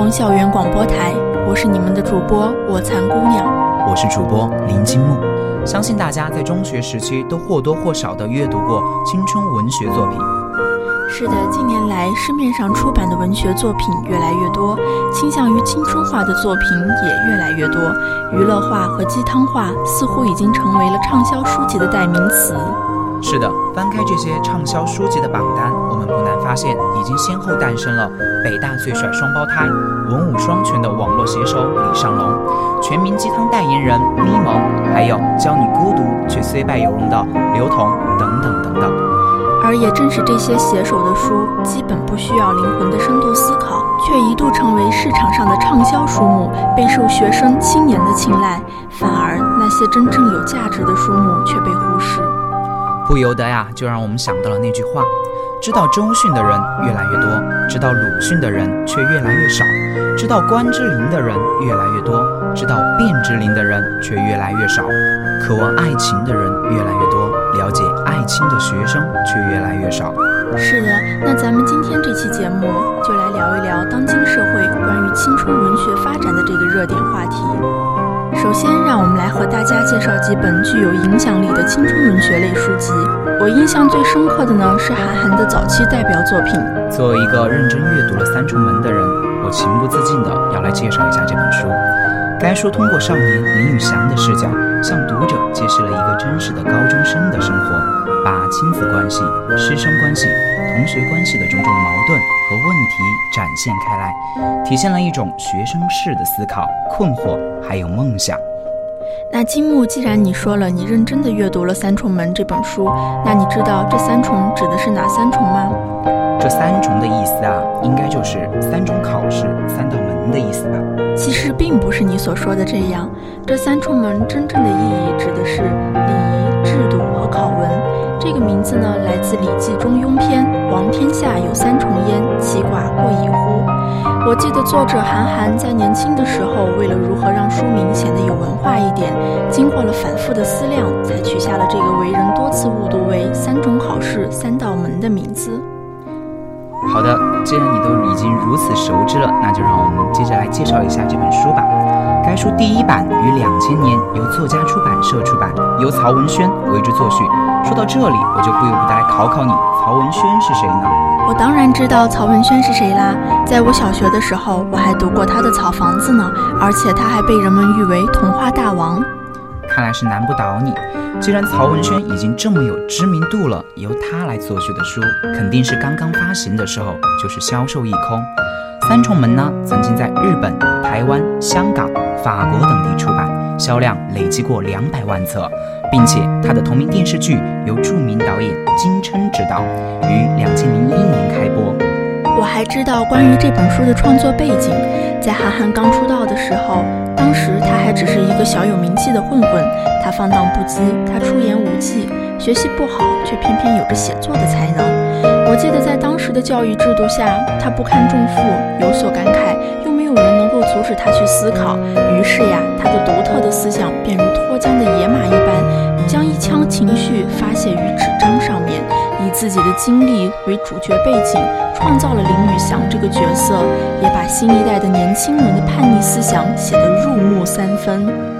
光校园广播台，我是你们的主播我残姑娘，我是主播林金木。相信大家在中学时期都或多或少的阅读过青春文学作品。是的，近年来市面上出版的文学作品越来越多，倾向于青春化的作品也越来越多，娱乐化和鸡汤化似乎已经成为了畅销书籍的代名词。是的，翻开这些畅销书籍的榜单，我们不难发现，已经先后诞生了北大最帅双胞胎、文武双全的网络写手李尚龙、全民鸡汤代言人咪蒙，还有教你孤独却虽败犹荣的刘同等等等等。而也正是这些写手的书，基本不需要灵魂的深度思考，却一度成为市场上的畅销书目，备受学生青年的青睐。反而那些真正有价值的书目却被忽视。不由得呀，就让我们想到了那句话：知道周迅的人越来越多，知道鲁迅的人却越来越少；知道关之琳的人越来越多，知道卞之琳的人却越来越少；渴望爱情的人越来越多，了解爱情的学生却越来越少。是的，那咱们今天这期节目就来聊一聊当今社会关于青春文学发展的这个热点话题。首先，让我们来和大家介绍几本具有影响力的青春文学类书籍。我印象最深刻的呢是韩寒的早期代表作品。作为一个认真阅读了《三重门》的人，我情不自禁的要来介绍一下这本书。该书通过少年林宇翔的视角，向读者揭示了一个真实的高中生的生活，把亲子关系、师生关系、同学关系的种种矛盾和问题展现开来，体现了一种学生式的思考、困惑还有梦想。那金木，既然你说了你认真的阅读了《三重门》这本书，那你知道这三重指的是哪三重吗？这三重的意思啊，应该就是三种考试、三道门的意思吧？其实并不是你所说的这样，这三重门真正的意义指的是礼仪、制度。这个名字呢，来自《礼记·中庸篇》：“王天下有三重焉，其寡过矣乎？”我记得作者韩寒在年轻的时候，为了如何让书名显得有文化一点，经过了反复的思量，才取下了这个为人多次误读为“三种考试三道门”的名字。好的，既然你都已经如此熟知了，那就让我们接着来介绍一下这本书吧。该书第一版于两千年由作家出版社出版，由曹文轩为之作序。说到这里，我就不由不得来考考你，曹文轩是谁呢？我当然知道曹文轩是谁啦，在我小学的时候，我还读过他的《草房子》呢，而且他还被人们誉为童话大王。看来是难不倒你。既然曹文轩已经这么有知名度了，由他来作序的书，肯定是刚刚发行的时候就是销售一空。三重门呢，曾经在日本、台湾、香港、法国等地出版，销量累计过两百万册，并且他的同名电视剧由著名导演金琛执导，于两千零一年开播。我还知道关于这本书的创作背景，在韩寒刚出道的时候，当时他还只是一个小有名气的混混，他放荡不羁，他出言无忌，学习不好，却偏偏有着写作的才能。我记得在当时的教育制度下，他不堪重负，有所感慨，有人能够阻止他去思考，于是呀，他的独特的思想便如脱缰的野马一般，将一腔情绪发泄于纸张上面。以自己的经历为主角背景，创造了林宇翔这个角色，也把新一代的年轻人的叛逆思想写得入木三分。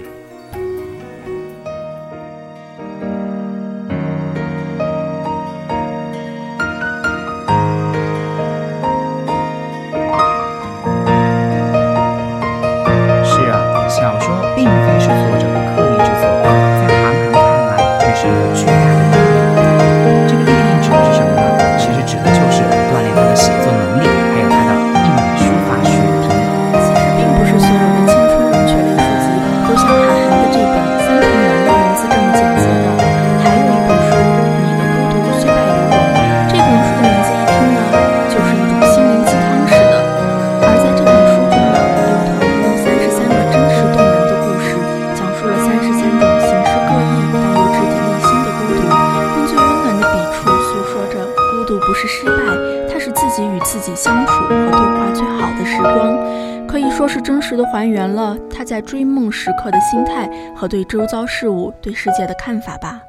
都还原了他在追梦时刻的心态和对周遭事物、对世界的看法吧。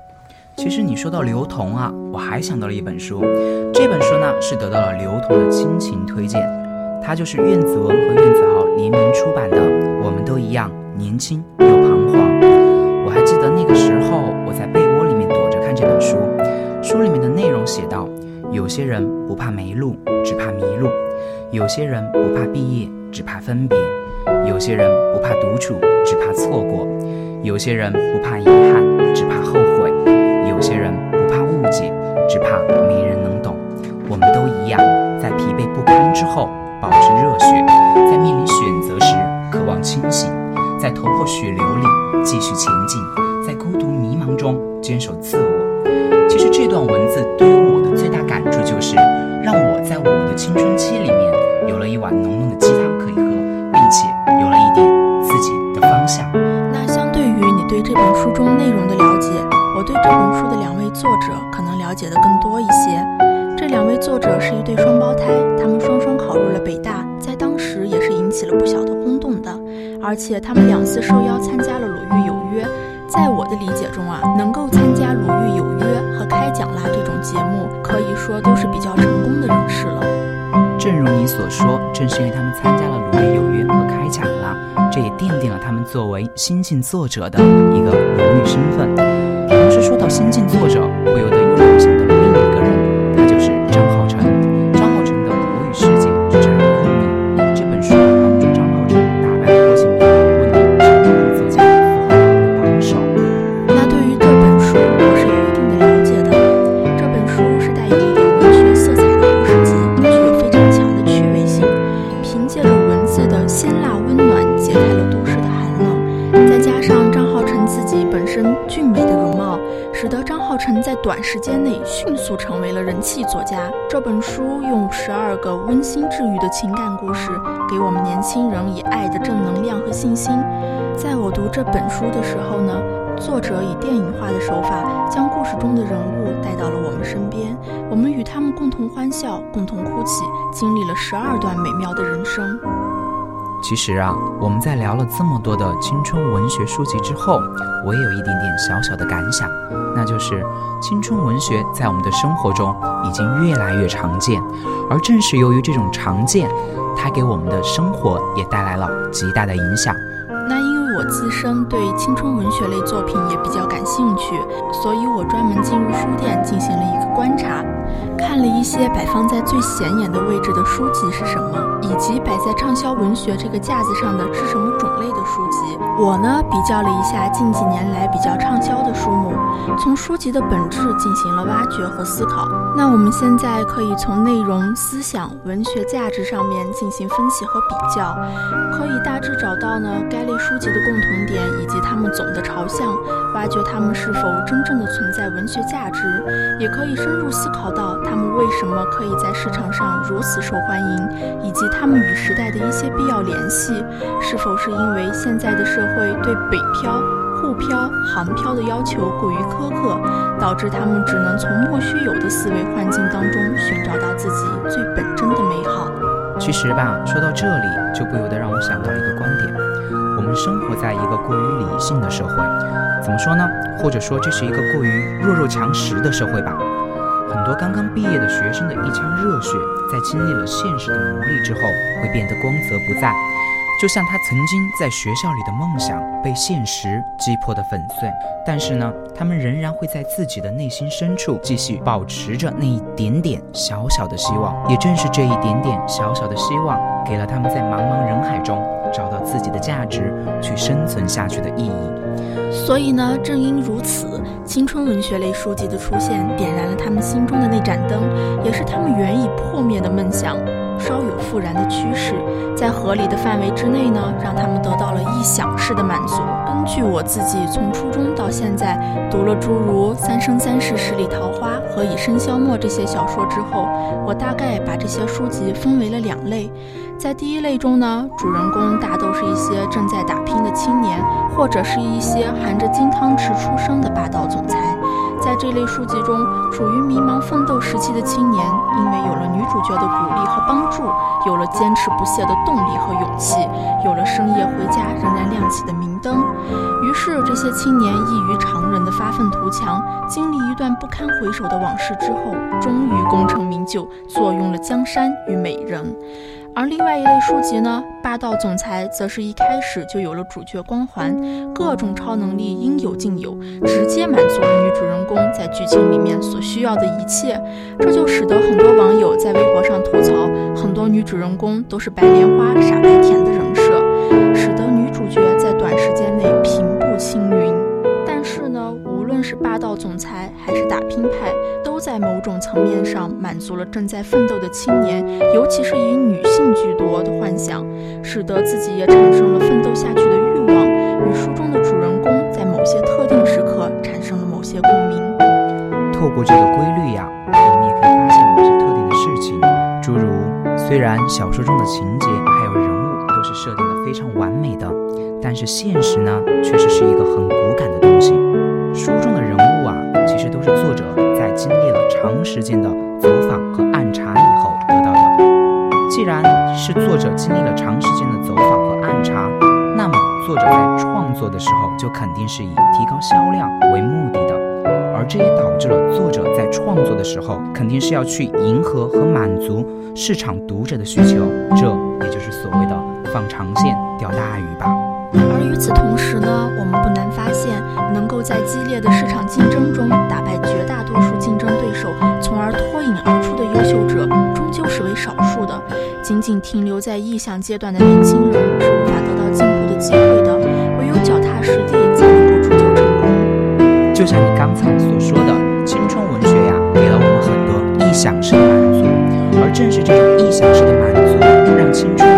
其实你说到刘同啊，我还想到了一本书，这本书呢是得到了刘同的亲情推荐，它就是苑子文和苑子豪联名出版的《我们都一样年轻又彷徨》。我还记得那个时候我在被窝里面躲着看这本书，书里面的内容写道：有些人不怕没路，只怕迷路；有些人不怕毕业，只怕分别。有些人不怕独处，只怕错过；有些人不怕遗憾，只怕后悔；有些人不怕误解，只怕没人能懂。我们都一样，在疲惫不堪之后保持热血，在面临选择时渴望清醒，在头破血流里继续前进，在孤独迷茫中坚守自我。其实这段文字对于我的最大感触就是，让我在我的青春期里面有了一碗浓浓的方向。那相对于你对这本书中内容的了解，我对这本书的两位作者可能了解的更多一些。这两位作者是一对双胞胎，他们双双考入了北大，在当时也是引起了不小的轰动的。而且他们两次受邀参加了《鲁豫有约》，在我的理解中啊，能够参加《鲁豫有约》和开讲啦这种节目，可以说都是比较成功的人士了。正如你所说，正是因为他们参加《》了，这也奠定了他们作为新晋作者的一个荣誉身份。同时，说到新晋作者，会由这本书用十二个温馨治愈的情感故事，给我们年轻人以爱的正能量和信心。在我读这本书的时候呢，作者以电影化的手法，将故事中的人物带到了我们身边，我们与他们共同欢笑，共同哭泣，经历了十二段美妙的人生。其实啊，我们在聊了这么多的青春文学书籍之后，我也有一点点小小的感想，那就是青春文学在我们的生活中已经越来越常见，而正是由于这种常见，它给我们的生活也带来了极大的影响。那因为我自身对青春文学类作品也比较感兴趣，所以我专门进入书店进行了一个观察。看了一些摆放在最显眼的位置的书籍是什么，以及摆在畅销文学这个架子上的是什么种类的书籍。我呢比较了一下近几年来比较畅销的书目，从书籍的本质进行了挖掘和思考。那我们现在可以从内容、思想、文学价值上面进行分析和比较，可以大致找到呢该类书籍的共同点以及它们总的朝向，挖掘它们是否真正的存在文学价值，也可以深入思考到。他们为什么可以在市场上如此受欢迎，以及他们与时代的一些必要联系，是否是因为现在的社会对北漂、沪漂、杭漂的要求过于苛刻，导致他们只能从莫须有的思维环境当中寻找到自己最本真的美好？其实吧，说到这里，就不由得让我想到一个观点：我们生活在一个过于理性的社会，怎么说呢？或者说这是一个过于弱肉强食的社会吧？很多刚刚毕业的学生的一腔热血，在经历了现实的磨砺之后，会变得光泽不再。就像他曾经在学校里的梦想被现实击破的粉碎，但是呢，他们仍然会在自己的内心深处继续保持着那一点点小小的希望。也正是这一点点小小的希望，给了他们在茫茫人海中找到自己的价值，去生存下去的意义。所以呢，正因如此，青春文学类书籍的出现，点燃了他们心中的那盏灯，也是他们原已破灭的梦想。稍有复燃的趋势，在合理的范围之内呢，让他们得到了臆想式的满足。根据我自己从初中到现在读了诸如《三生三世十里桃花》和《以身消墨》这些小说之后，我大概把这些书籍分为了两类。在第一类中呢，主人公大都是一些正在打拼的青年，或者是一些含着金汤匙出生的霸道总裁。在这类书籍中，处于迷茫奋斗时期的青年，因为有了女主角的鼓励和帮助，有了坚持不懈的动力和勇气，有了深夜回家仍然亮起的明灯，于是这些青年异于常人的发愤图强，经历一段不堪回首的往事之后，终于功成名就，坐拥了江山与美人。而另外一类书籍呢，霸道总裁则是一开始就有了主角光环，各种超能力应有尽有，直接满足了女主人公在剧情里面所需要的一切，这就使得很多网友在微博上吐槽，很多女主人公都是白莲花傻白甜的人设，使得女主角在短时间内平步青云。但是呢，无论是霸道总裁还是打拼派。在某种层面上满足了正在奋斗的青年，尤其是以女性居多的幻想，使得自己也产生了奋斗下去的欲望，与书中的主人公在某些特定时刻产生了某些共鸣。透过这个规律呀，我们也可以发现某些特定的事情，诸如虽然小说中的情节还有人物都是设定的非常完美的，但是现实呢，确实是一个很骨感的东西。书中的人物啊，其实都是作者。经历了长时间的走访和暗查以后得到的。既然是作者经历了长时间的走访和暗查，那么作者在创作的时候就肯定是以提高销量为目的的，而这也导致了作者在创作的时候肯定是要去迎合和满足市场读者的需求，这也就是所谓的放长线钓大鱼吧。而与此同时呢，我们不难发现，能够在激烈的市场竞争中打败绝大多数竞争对手，从而脱颖而出的优秀者，终究是为少数的。仅仅停留在臆想阶段的年轻人是无法得到进步的机会的，唯有脚踏实地才能够铸就成功。就像你刚才所说的，青春文学呀，给了我们很多臆想式的满足，而正是这种臆想式的满足，让青春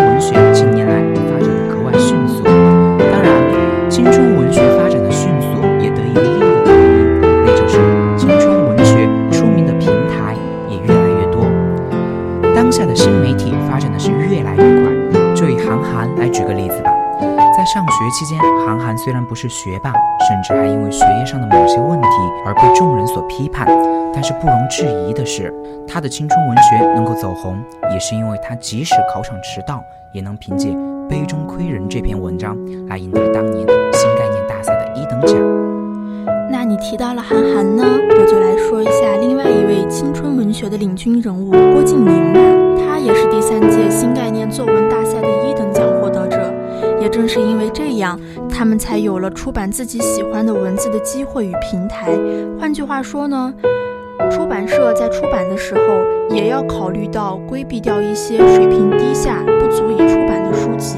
虽然不是学霸，甚至还因为学业上的某些问题而被众人所批判，但是不容置疑的是，他的青春文学能够走红，也是因为他即使考场迟到，也能凭借。《杯中窥人》这篇文章来赢得当年新概念大赛的一等奖。那你提到了韩寒呢，我就来说一下另外一位青春文学的领军人物郭敬明吧。他也是第三届新概念作文大正是因为这样，他们才有了出版自己喜欢的文字的机会与平台。换句话说呢？出版社在出版的时候，也要考虑到规避掉一些水平低下、不足以出版的书籍。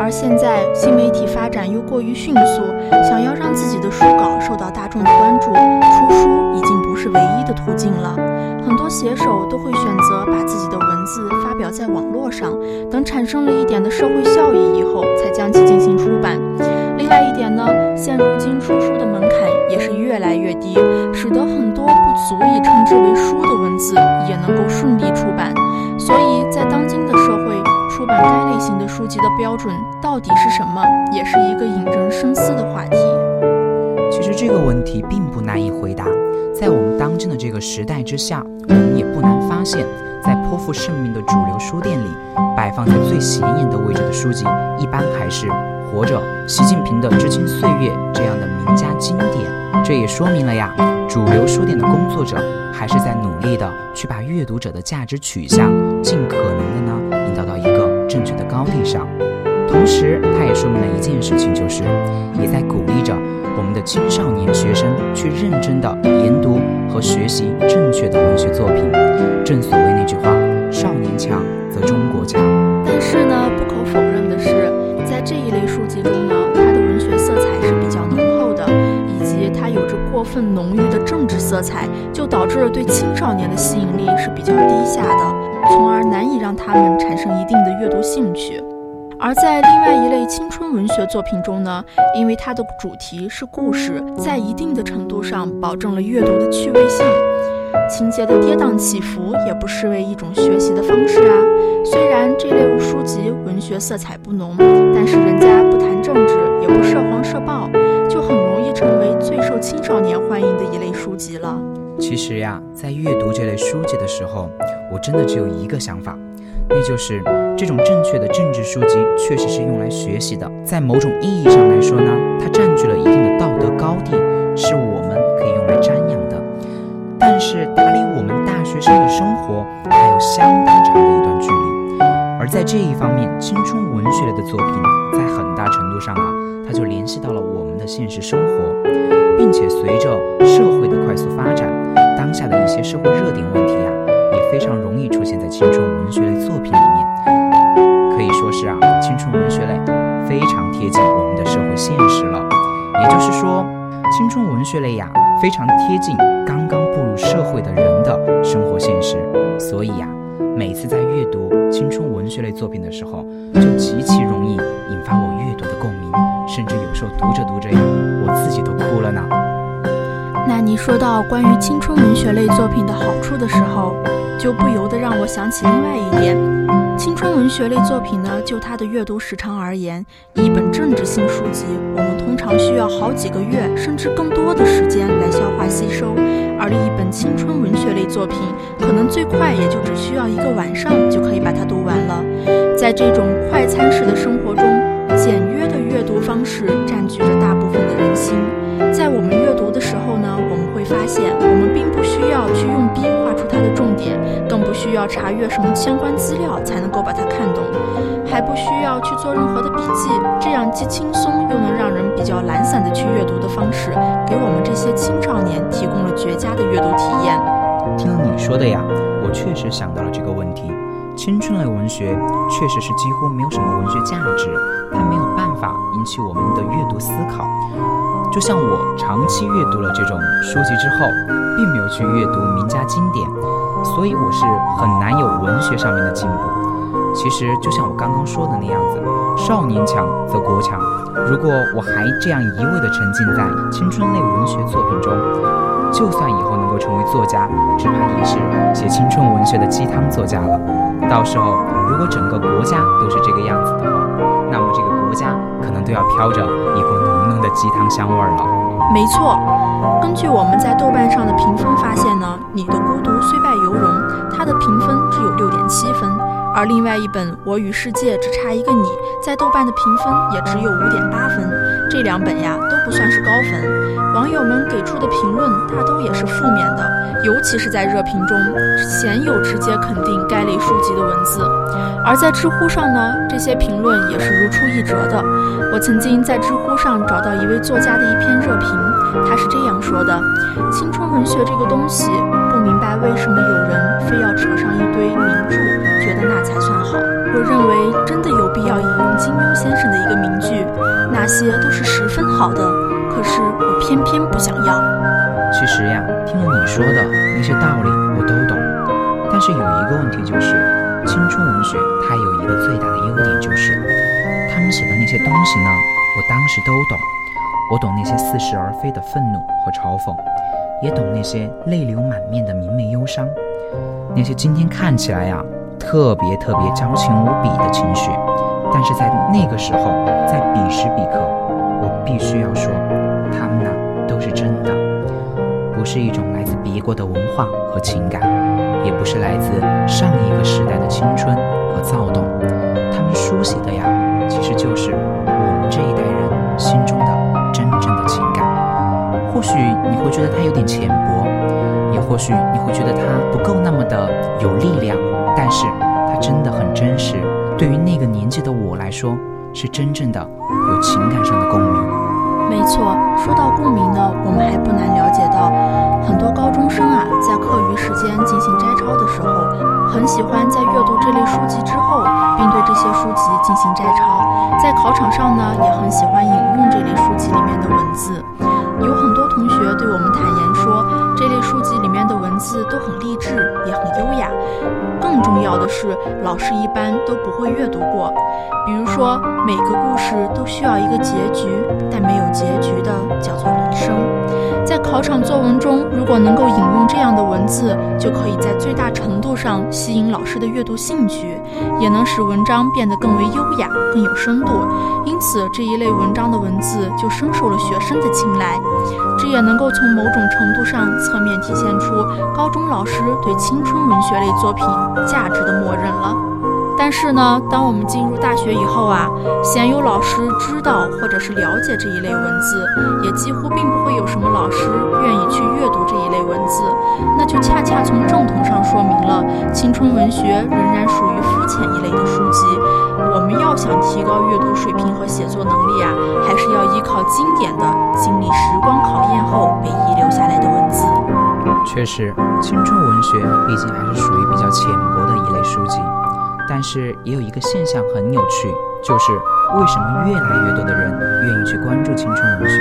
而现在新媒体发展又过于迅速，想要让自己的书稿受到大众的关注，出书已经不是唯一的途径了。很多写手都会选择把自己的文字发表在网络上，等产生了一点的社会效益以后，才将其进行出版。另外一点呢，现如今出书的门槛也是越来越低，使得很多不足以称之为书的文字也能够顺利出版。所以在当今的社会，出版该类型的书籍的标准到底是什么，也是一个引人深思的话题。其实这个问题并不难以回答，在我们当今的这个时代之下，现，在颇负盛名的主流书店里，摆放在最显眼的位置的书籍，一般还是。活着，习近平的《知青岁月》这样的名家经典。这也说明了呀，主流书店的工作者还是在努力的去把阅读者的价值取向尽可能的呢引导到一个正确的高地上。同时，它也说明了一件事情，就是也在鼓励着我们的青少年学生去认真的研读和学习正确的文学作品。正所谓那句话：“少年强则中国强。”但是呢，不可否认的是，在这一类书籍中呢，它的文学色彩是比较浓厚的，以及它有着过分浓郁的政治色彩，就导致了对青少年的吸引力是比较低下的，从而难以让他们产生一定的阅读兴趣。而在另外一类青春文学作品中呢，因为它的主题是故事，在一定的程度上保证了阅读的趣味性，情节的跌宕起伏也不失为一种学习的方式啊。虽然这类书籍文学色彩不浓，但是人家不谈政治，也不涉黄涉暴，就很容易成为最受青少年欢迎的一类书籍了。其实呀，在阅读这类书籍的时候，我真的只有一个想法。那就是这种正确的政治书籍，确实是用来学习的。在某种意义上来说呢，它占据了一定的道德高地，是我们可以用来瞻仰的。但是它离我们大学生的生活还有相当长的一段距离。而在这一方面，青春文学类的作品，在很大程度上啊，它就联系到了我们的现实生活，并且随着社会的快速发展，当下的一些社会热点问题啊。非常容易出现在青春文学类作品里面，可以说是啊，青春文学类非常贴近我们的社会现实了。也就是说，青春文学类呀，非常贴近刚刚步入社会的人的生活现实。所以呀，每次在阅读青春文学类作品的时候，就极其容易引发我阅读的共鸣，甚至有时候读着读着呀，我自己都哭了呢。那你说到关于青春文学类作品的好处的时候，就不由得让我想起另外一点，青春文学类作品呢，就它的阅读时长而言，一本政治性书籍，我们通常需要好几个月甚至更多的时间来消化吸收，而一本青春文学类作品，可能最快也就只需要一个晚上就可以把它读完了。在这种快餐式的生活中，简约的阅读方式占据着大部分的人心。在我们阅读的时候呢，我们发现，我们并不需要去用笔画出它的重点，更不需要查阅什么相关资料才能够把它看懂，还不需要去做任何的笔记。这样既轻松又能让人比较懒散的去阅读的方式，给我们这些青少年提供了绝佳的阅读体验。听了你说的呀，我确实想到了这个问题。青春类文学确实是几乎没有什么文学价值，它没有办法引起我们的阅读思考。就像我长期阅读了这种书籍之后，并没有去阅读名家经典，所以我是很难有文学上面的进步。其实就像我刚刚说的那样子，少年强则国强。如果我还这样一味地沉浸在青春类文学作品中，就算以后能够成为作家，只怕也是写青春文学的鸡汤作家了。到时候如果整个国家都是这个样子的话，那么这个国家可能都要飘着一股鸡汤香味儿了。没错，根据我们在豆瓣上的评分发现呢，《你的孤独虽败犹荣》它的评分只有六点七分，而另外一本《我与世界只差一个你》在豆瓣的评分也只有五点八分。这两本呀都不算是高分，网友们给出的评论大都也是负面的，尤其是在热评中，鲜有直接肯定该类书籍的文字。而在知乎上呢，这些评论也是如出一辙的。我曾经在知乎上找到一位作家的一篇热评，他是这样说的：“青春文学这个东西，明白为什么有人非要扯上一堆名著，觉得那才算好。我认为真的有必要引用金庸先生的一个名句，那些都是十分好的，可是我偏偏不想要。”其实呀，听了你说的那些道理我都懂，但是有一个问题就是。青春文学它有一个最大的优点，就是他们写的那些东西呢，我当时都懂。我懂那些似是而非的愤怒和嘲讽，也懂那些泪流满面的明媚忧伤，那些今天看起来呀特别特别矫情无比的情绪，但是在那个时候，在彼时彼刻，我必须要说，他们呢都是真的，不是一种来自别国的文化和情感。也不是来自上一个时代的青春和躁动，他们书写的呀，其实就是有点浅薄，也或许你会觉得它不够那么的有力量，但是它真的很真实。对于那个年纪的我来说，是真正的有情感上的共鸣。没错，说到共鸣呢，我们还不难了解到，很多高中生啊，在课余时间进行摘抄的时候，很喜欢在阅读这类书籍之后，并对这些书籍进行摘抄。在考场上呢，也很喜欢引用这类书籍里面的文字。学对我们坦言说，这类书籍里面的文字都很励志，也很优雅。更重要的是，老师一般都不会阅读过。比如说，每个故事都需要一个结局，但没有结局的叫做人生。在考场作文中，如果能够引用这样的文字，就可以在最大程度上吸引老师的阅读兴趣，也能使文章变得更为优雅、更有深度。因此，这一类文章的文字就深受了学生的青睐。这也能够从某种程度上侧面体现出高中老师对青春文学类作品价值的默认了。但是呢，当我们进入大学以后啊，鲜有老师知道或者是了解这一类文字，也几乎并不会有什么老师愿意去阅读这一类文字，那就恰恰从正统上说明了青春文学仍然属于肤浅一类的书籍。我们要想提高阅读水平和写作能力啊，还是要依靠经典的、经历时光考验后被遗留下来的文字。确实，青春文学毕竟还是属于比较浅薄的一类书籍。但是也有一个现象很有趣，就是为什么越来越多的人愿意去关注青春文学？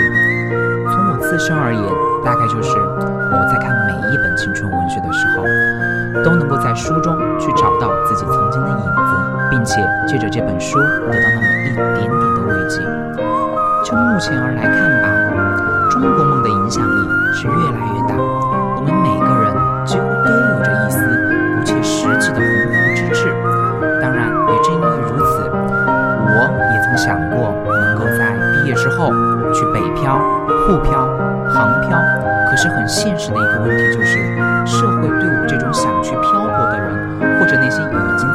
从我自身而言，大概就是我在看每一本青春文学的时候，都能够在书中去找到自己曾经的影子，并且借着这本书得到那么一点点的慰藉。就目前而来看吧，中国梦的影响力是越来越大，我们每个人几乎都有着一丝不切实际的鸿鹄之志。当然，也正因为如此，我也曾想过能够在毕业之后去北漂、沪漂、杭漂。可是很现实的一个问题就是，社会对我这种想去漂泊的人，或者那些已经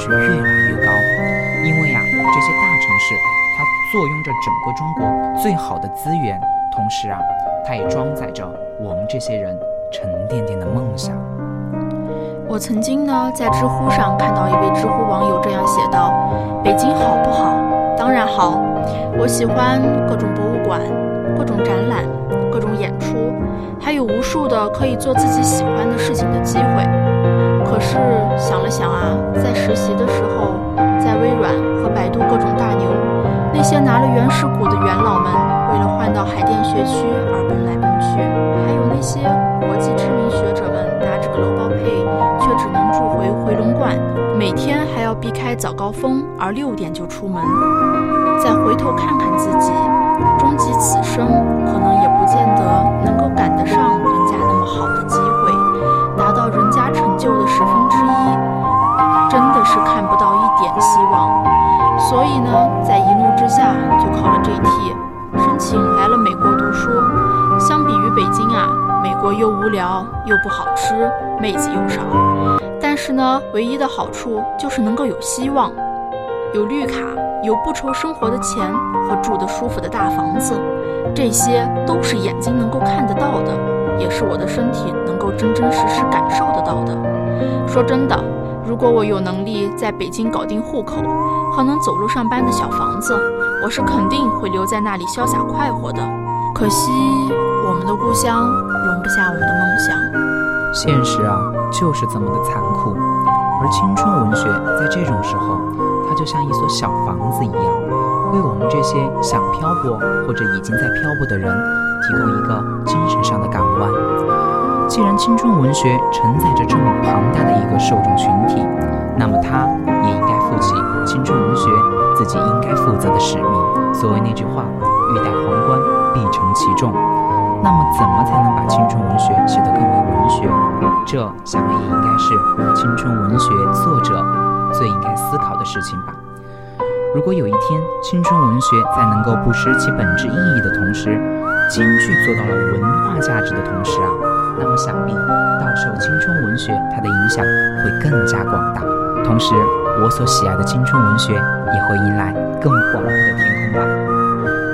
是越来越高。因为呀，这些大城市它坐拥着整个中国最好的资源，同时啊，它也装载着我们这些人沉甸甸的梦想。我曾经呢在知乎上看到一位知乎网友这样写道：“北京好不好？当然好，我喜欢各种博物馆、各种展览、各种演出，还有无数的可以做自己喜欢的事情的机会。可是想了想啊，在实习的时候，在微软和百度各种大牛，那些拿了原始股的元老们，为了换到海淀学区而奔来奔去，还有那些国际知名学者们拿着个楼包配。”却只能住回回龙观，每天还要避开早高峰，而六点就出门。再回头看看自己，终极此生可能也不见得能够赶得上人家那么好的真的是看不到一点希望。所以呢，在一怒之下就考了 GT，申请来了美国读书。相比于北京啊。美国又无聊又不好吃，妹子又少，但是呢，唯一的好处就是能够有希望，有绿卡，有不愁生活的钱和住得舒服的大房子，这些都是眼睛能够看得到的，也是我的身体能够真真实实感受得到的。说真的，如果我有能力在北京搞定户口和能走路上班的小房子，我是肯定会留在那里潇洒快活的。可惜我们的故乡。容不下我们的梦想，现实啊，就是这么的残酷。而青春文学在这种时候，它就像一所小房子一样，为我们这些想漂泊或者已经在漂泊的人，提供一个精神上的港湾。既然青春文学承载着这么庞大的一个受众群体，那么它也应该负起青春文学自己应该负责的使命。所谓那句话，欲戴皇冠，必承其重。那么，怎么才能把青春文学写得更为文学？这想来也应该是青春文学作者最应该思考的事情吧。如果有一天青春文学在能够不失其本质意义的同时，兼具做到了文化价值的同时啊，那么想必到受青春文学它的影响会更加广大，同时我所喜爱的青春文学也会迎来更广阔的天空吧。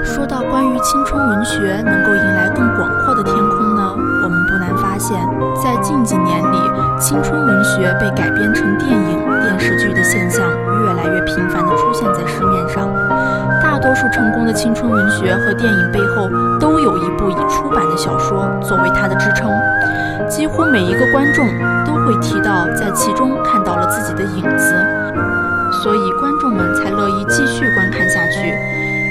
说到关于青春文学能够迎来更广阔的天空呢，我们不难发现，在近几年里，青春文学被改编成电影、电视剧的现象越来越频繁地出现在市面上。大多数成功的青春文学和电影背后都有一部已出版的小说作为它的支撑，几乎每一个观众都会提到在其中看到了自己的影子，所以观众们才乐意继续观看下去。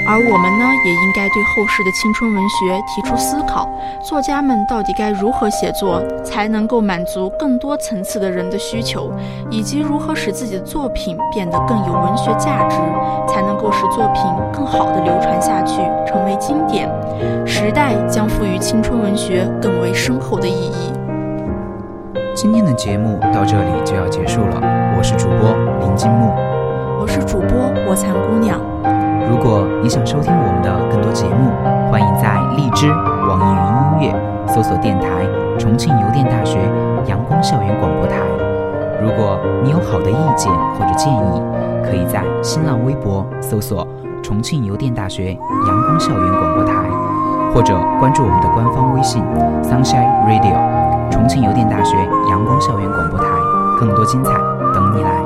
而我们呢，也应该对后世的青春文学提出思考：作家们到底该如何写作，才能够满足更多层次的人的需求，以及如何使自己的作品变得更有文学价值，才能够使作品更好的流传下去，成为经典。时代将赋予青春文学更为深厚的意义。今天的节目到这里就要结束了，我是主播林金木，我是主播我蚕姑娘。如果你想收听我们的更多节目，欢迎在荔枝、网易云音乐搜索电台“重庆邮电大学阳光校园广播台”。如果你有好的意见或者建议，可以在新浪微博搜索“重庆邮电大学阳光校园广播台”，或者关注我们的官方微信 “Sunshine Radio”，重庆邮电大学阳光校园广播台，更多精彩等你来。